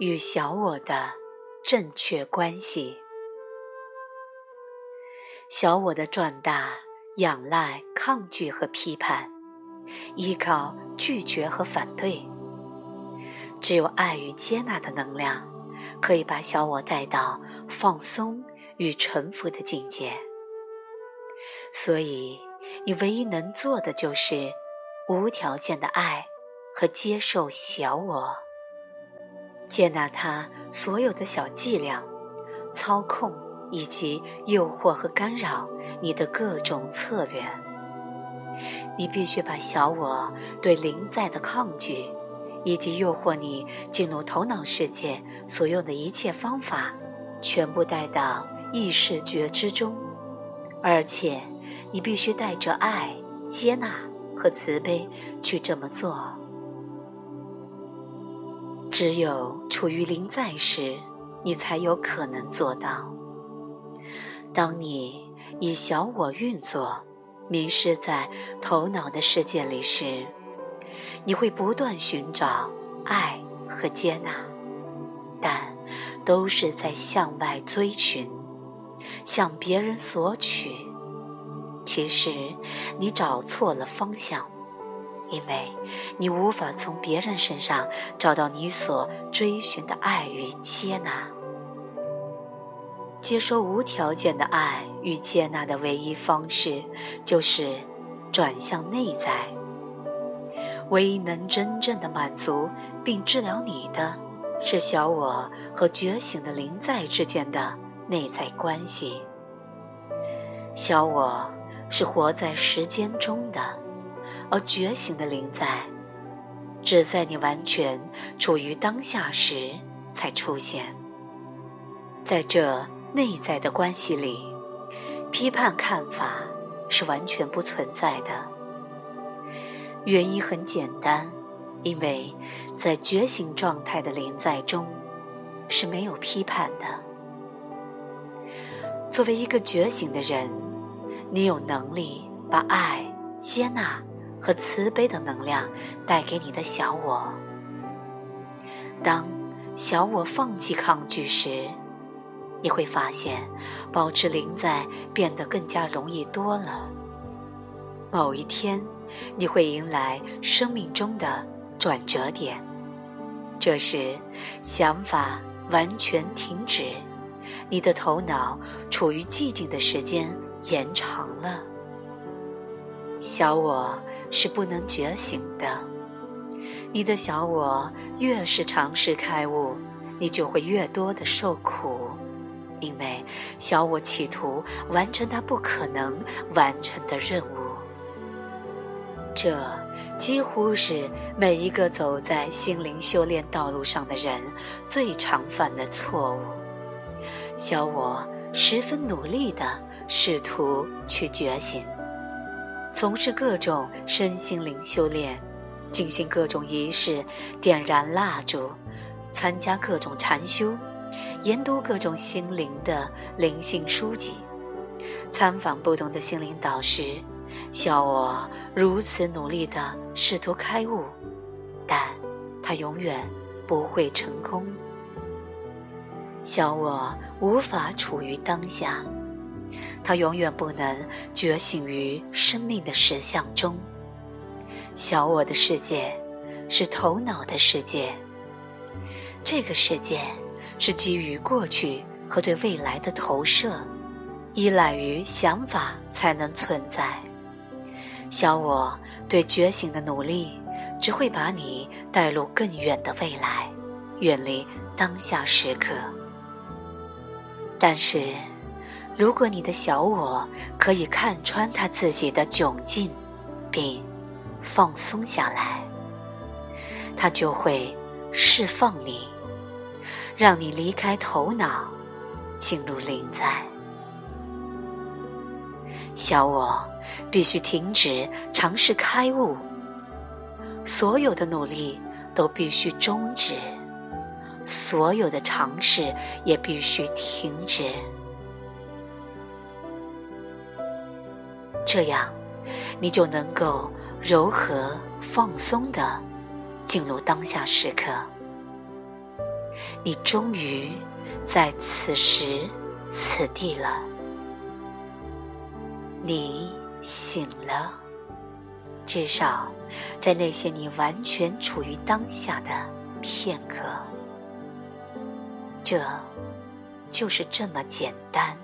与小我的正确关系。小我的壮大仰赖抗拒和批判，依靠拒绝和反对。只有爱与接纳的能量，可以把小我带到放松与臣服的境界。所以，你唯一能做的就是无条件的爱和接受小我，接纳他所有的小伎俩、操控以及诱惑和干扰你的各种策略。你必须把小我对灵在的抗拒。以及诱惑你进入头脑世界所用的一切方法，全部带到意识觉知中，而且你必须带着爱、接纳和慈悲去这么做。只有处于临在时，你才有可能做到。当你以小我运作，迷失在头脑的世界里时，你会不断寻找爱和接纳，但都是在向外追寻，向别人索取。其实你找错了方向，因为你无法从别人身上找到你所追寻的爱与接纳。接收无条件的爱与接纳的唯一方式，就是转向内在。唯一能真正的满足并治疗你的，是小我和觉醒的灵在之间的内在关系。小我是活在时间中的，而觉醒的灵在，只在你完全处于当下时才出现。在这内在的关系里，批判看法是完全不存在的。原因很简单，因为在觉醒状态的临在中是没有批判的。作为一个觉醒的人，你有能力把爱、接纳和慈悲的能量带给你的小我。当小我放弃抗拒时，你会发现保持临在变得更加容易多了。某一天。你会迎来生命中的转折点，这时想法完全停止，你的头脑处于寂静的时间延长了。小我是不能觉醒的，你的小我越是尝试开悟，你就会越多的受苦，因为小我企图完成它不可能完成的任务。这几乎是每一个走在心灵修炼道路上的人最常犯的错误。小我十分努力的试图去觉醒，从事各种身心灵修炼，进行各种仪式，点燃蜡烛，参加各种禅修，研读各种心灵的灵性书籍，参访不同的心灵导师。小我如此努力地试图开悟，但他永远不会成功。小我无法处于当下，他永远不能觉醒于生命的实相中。小我的世界是头脑的世界，这个世界是基于过去和对未来的投射，依赖于想法才能存在。小我对觉醒的努力，只会把你带入更远的未来，远离当下时刻。但是，如果你的小我可以看穿他自己的窘境，并放松下来，他就会释放你，让你离开头脑，进入灵在。小我。必须停止尝试开悟，所有的努力都必须终止，所有的尝试也必须停止。这样，你就能够柔和放松的进入当下时刻。你终于在此时此地了。你醒了，至少在那些你完全处于当下的片刻。这，就是这么简单。